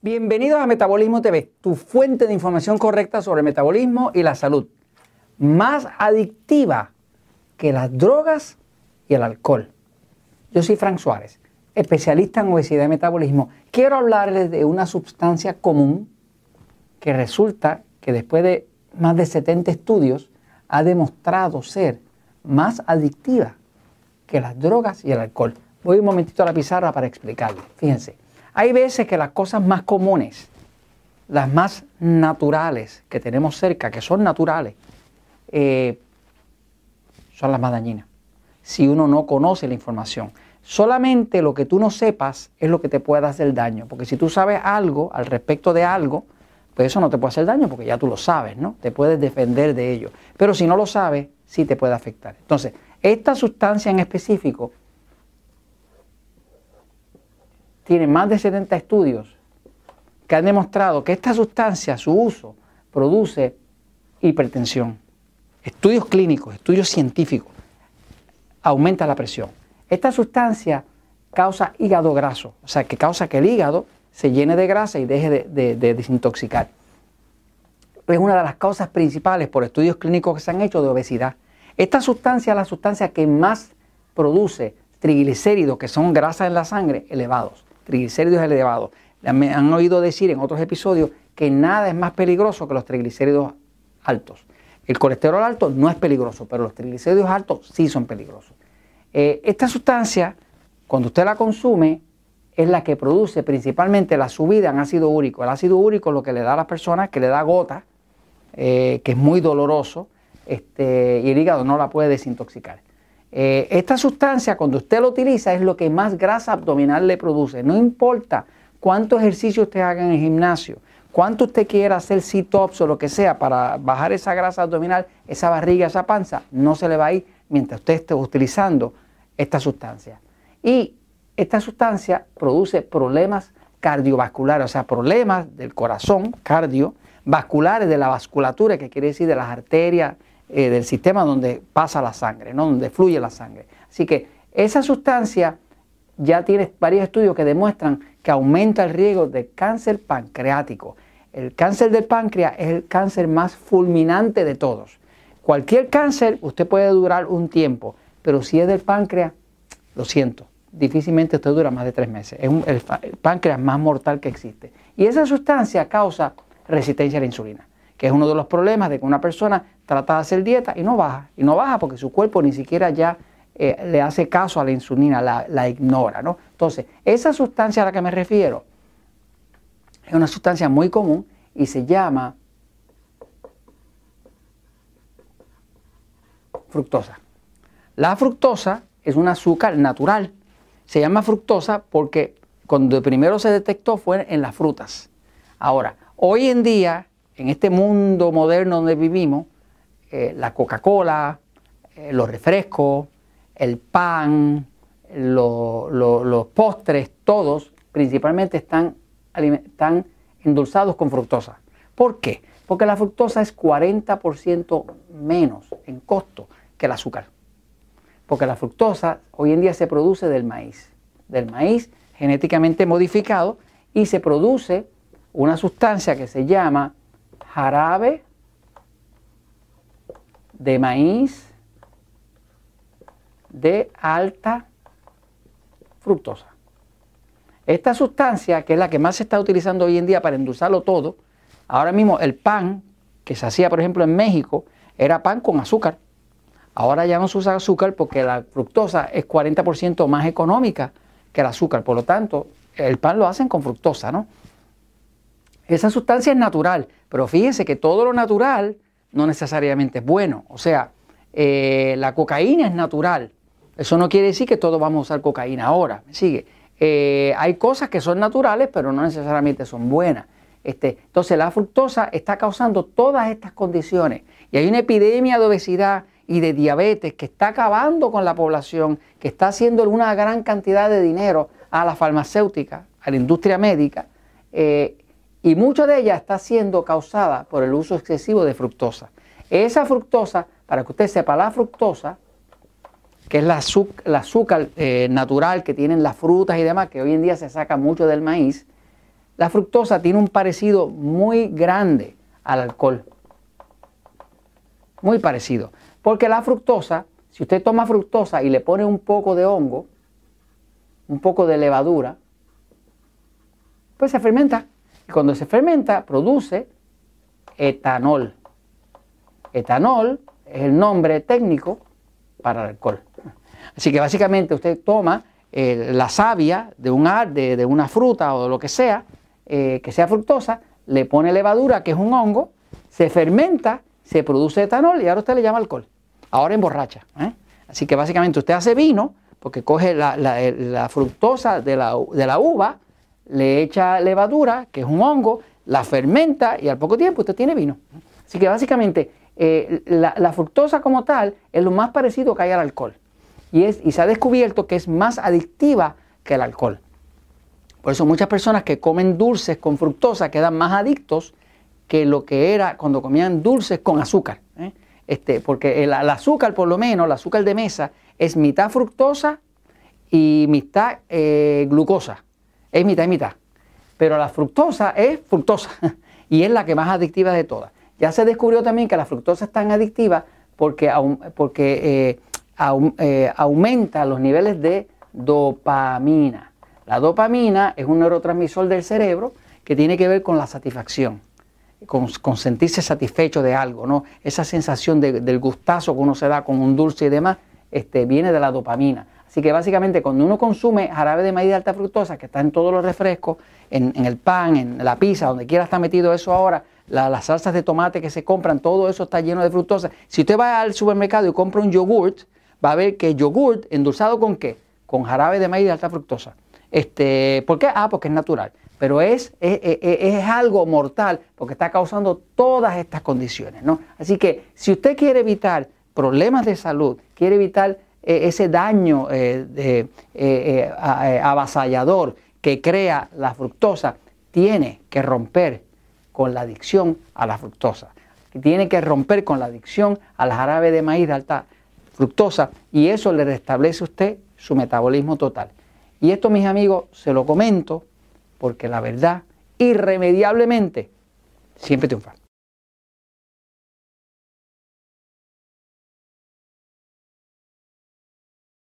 Bienvenidos a Metabolismo TV, tu fuente de información correcta sobre metabolismo y la salud. Más adictiva que las drogas y el alcohol. Yo soy Frank Suárez, especialista en obesidad y metabolismo. Quiero hablarles de una sustancia común que resulta que después de más de 70 estudios ha demostrado ser más adictiva que las drogas y el alcohol. Voy un momentito a la pizarra para explicarles. Fíjense, hay veces que las cosas más comunes, las más naturales que tenemos cerca, que son naturales, eh, son las más dañinas. Si uno no conoce la información. Solamente lo que tú no sepas es lo que te puede hacer daño. Porque si tú sabes algo al respecto de algo, pues eso no te puede hacer daño porque ya tú lo sabes, ¿no? Te puedes defender de ello. Pero si no lo sabes, sí te puede afectar. Entonces, esta sustancia en específico tiene más de 70 estudios que han demostrado que esta sustancia, su uso, produce hipertensión. Estudios clínicos, estudios científicos, aumenta la presión. Esta sustancia causa hígado graso, o sea, que causa que el hígado se llene de grasa y deje de, de desintoxicar. Es una de las causas principales por estudios clínicos que se han hecho de obesidad. Esta sustancia es la sustancia que más produce triglicéridos, que son grasas en la sangre, elevados. Triglicéridos elevados. Me han oído decir en otros episodios que nada es más peligroso que los triglicéridos altos. El colesterol alto no es peligroso, pero los triglicéridos altos sí son peligrosos. Eh, esta sustancia, cuando usted la consume, es la que produce principalmente la subida en ácido úrico. El ácido úrico es lo que le da a las personas, que le da gota, eh, que es muy doloroso, este, y el hígado no la puede desintoxicar. Eh, esta sustancia, cuando usted la utiliza, es lo que más grasa abdominal le produce. No importa cuánto ejercicio usted haga en el gimnasio, cuánto usted quiera hacer sit-ups o lo que sea para bajar esa grasa abdominal, esa barriga, esa panza, no se le va a ir mientras usted esté utilizando esta sustancia. Y esta sustancia produce problemas cardiovasculares, o sea, problemas del corazón, cardiovasculares, de la vasculatura, que quiere decir de las arterias, eh, del sistema donde pasa la sangre, ¿no? donde fluye la sangre. Así que esa sustancia ya tiene varios estudios que demuestran que aumenta el riesgo de cáncer pancreático. El cáncer del páncreas es el cáncer más fulminante de todos. Cualquier cáncer usted puede durar un tiempo, pero si es del páncreas, lo siento, difícilmente usted dura más de tres meses. Es el páncreas más mortal que existe. Y esa sustancia causa resistencia a la insulina que es uno de los problemas de que una persona trata de hacer dieta y no baja, y no baja porque su cuerpo ni siquiera ya eh, le hace caso a la insulina, la, ignora, ¿no? Entonces, esa sustancia a la que me refiero es una sustancia muy común y se llama fructosa. La fructosa es un azúcar natural. Se llama fructosa porque cuando primero se detectó fue en las frutas. Ahora, hoy en día en este mundo moderno donde vivimos, eh, la Coca-Cola, eh, los refrescos, el pan, los postres, todos principalmente están, están endulzados con fructosa. ¿Por qué? Porque la fructosa es 40% menos en costo que el azúcar. Porque la fructosa hoy en día se produce del maíz, del maíz genéticamente modificado y se produce una sustancia que se llama jarabe de maíz de alta fructosa. Esta sustancia, que es la que más se está utilizando hoy en día para endulzarlo todo, ahora mismo el pan que se hacía, por ejemplo, en México, era pan con azúcar. Ahora ya no se usa azúcar porque la fructosa es 40% más económica que el azúcar. Por lo tanto, el pan lo hacen con fructosa, ¿no? Esa sustancia es natural, pero fíjense que todo lo natural no necesariamente es bueno. O sea, eh, la cocaína es natural. Eso no quiere decir que todos vamos a usar cocaína ahora. ¿Me sigue? Eh, hay cosas que son naturales, pero no necesariamente son buenas. Este, entonces, la fructosa está causando todas estas condiciones. Y hay una epidemia de obesidad y de diabetes que está acabando con la población, que está haciendo una gran cantidad de dinero a la farmacéutica, a la industria médica. Eh, y mucha de ella está siendo causada por el uso excesivo de fructosa. Esa fructosa, para que usted sepa, la fructosa, que es la azúcar, eh, natural que tienen las frutas y demás, que hoy en día se saca mucho del maíz, la fructosa tiene un parecido muy grande al alcohol. Muy parecido. Porque la fructosa, si usted toma fructosa y le pone un poco de hongo, un poco de levadura, pues se fermenta. Y cuando se fermenta, produce etanol. Etanol es el nombre técnico para el alcohol. Así que básicamente usted toma eh, la savia de, un, de, de, una fruta o de lo que sea, eh, que sea fructosa, le pone levadura, que es un hongo, se fermenta, se produce etanol y ahora usted le llama alcohol. Ahora emborracha. ¿eh? Así que básicamente usted hace vino, porque coge la, fructosa de la, de la uva, le echa levadura, que es un hongo, la fermenta y al poco tiempo usted tiene vino. Así que básicamente eh, la, fructosa como tal es lo más parecido que hay al alcohol. Y, es, y se ha descubierto que es más adictiva que el alcohol. Por eso muchas personas que comen dulces con fructosa quedan más adictos que lo que era cuando comían dulces con azúcar. ¿eh? Este, porque el, azúcar, por lo menos, el azúcar de mesa, es mitad fructosa y mitad eh, glucosa. Es mitad y mitad. Pero la fructosa es fructosa y es la que más adictiva de todas. Ya se descubrió también que la fructosa es tan adictiva porque, eh, eh, aumenta los niveles de dopamina. La dopamina es un neurotransmisor del cerebro que tiene que ver con la satisfacción, con, sentirse satisfecho de algo, ¿no? Esa sensación del gustazo que uno se da con un dulce y demás, este, viene de la dopamina. Así que básicamente cuando uno consume jarabe de maíz de alta fructosa, que está en todos los refrescos, en, el pan, en la pizza, donde quiera está metido eso ahora, las salsas de tomate que se compran, todo eso está lleno de fructosa. Si usted va al supermercado y compra un yogurt, va a ver que yogurt endulzado con qué? Con jarabe de maíz de alta fructosa. Este, ¿Por qué? Ah, porque es natural. Pero es, es, algo mortal porque está causando todas estas condiciones. ¿no? Así que si usted quiere evitar problemas de salud, quiere evitar ese daño eh, eh, avasallador que crea la fructosa, tiene que romper con la adicción a la fructosa. Tiene que romper con la adicción al jarabe de maíz de alta fructosa y eso le restablece a usted su metabolismo total. Y esto, mis amigos, se lo comento porque la verdad irremediablemente siempre triunfa.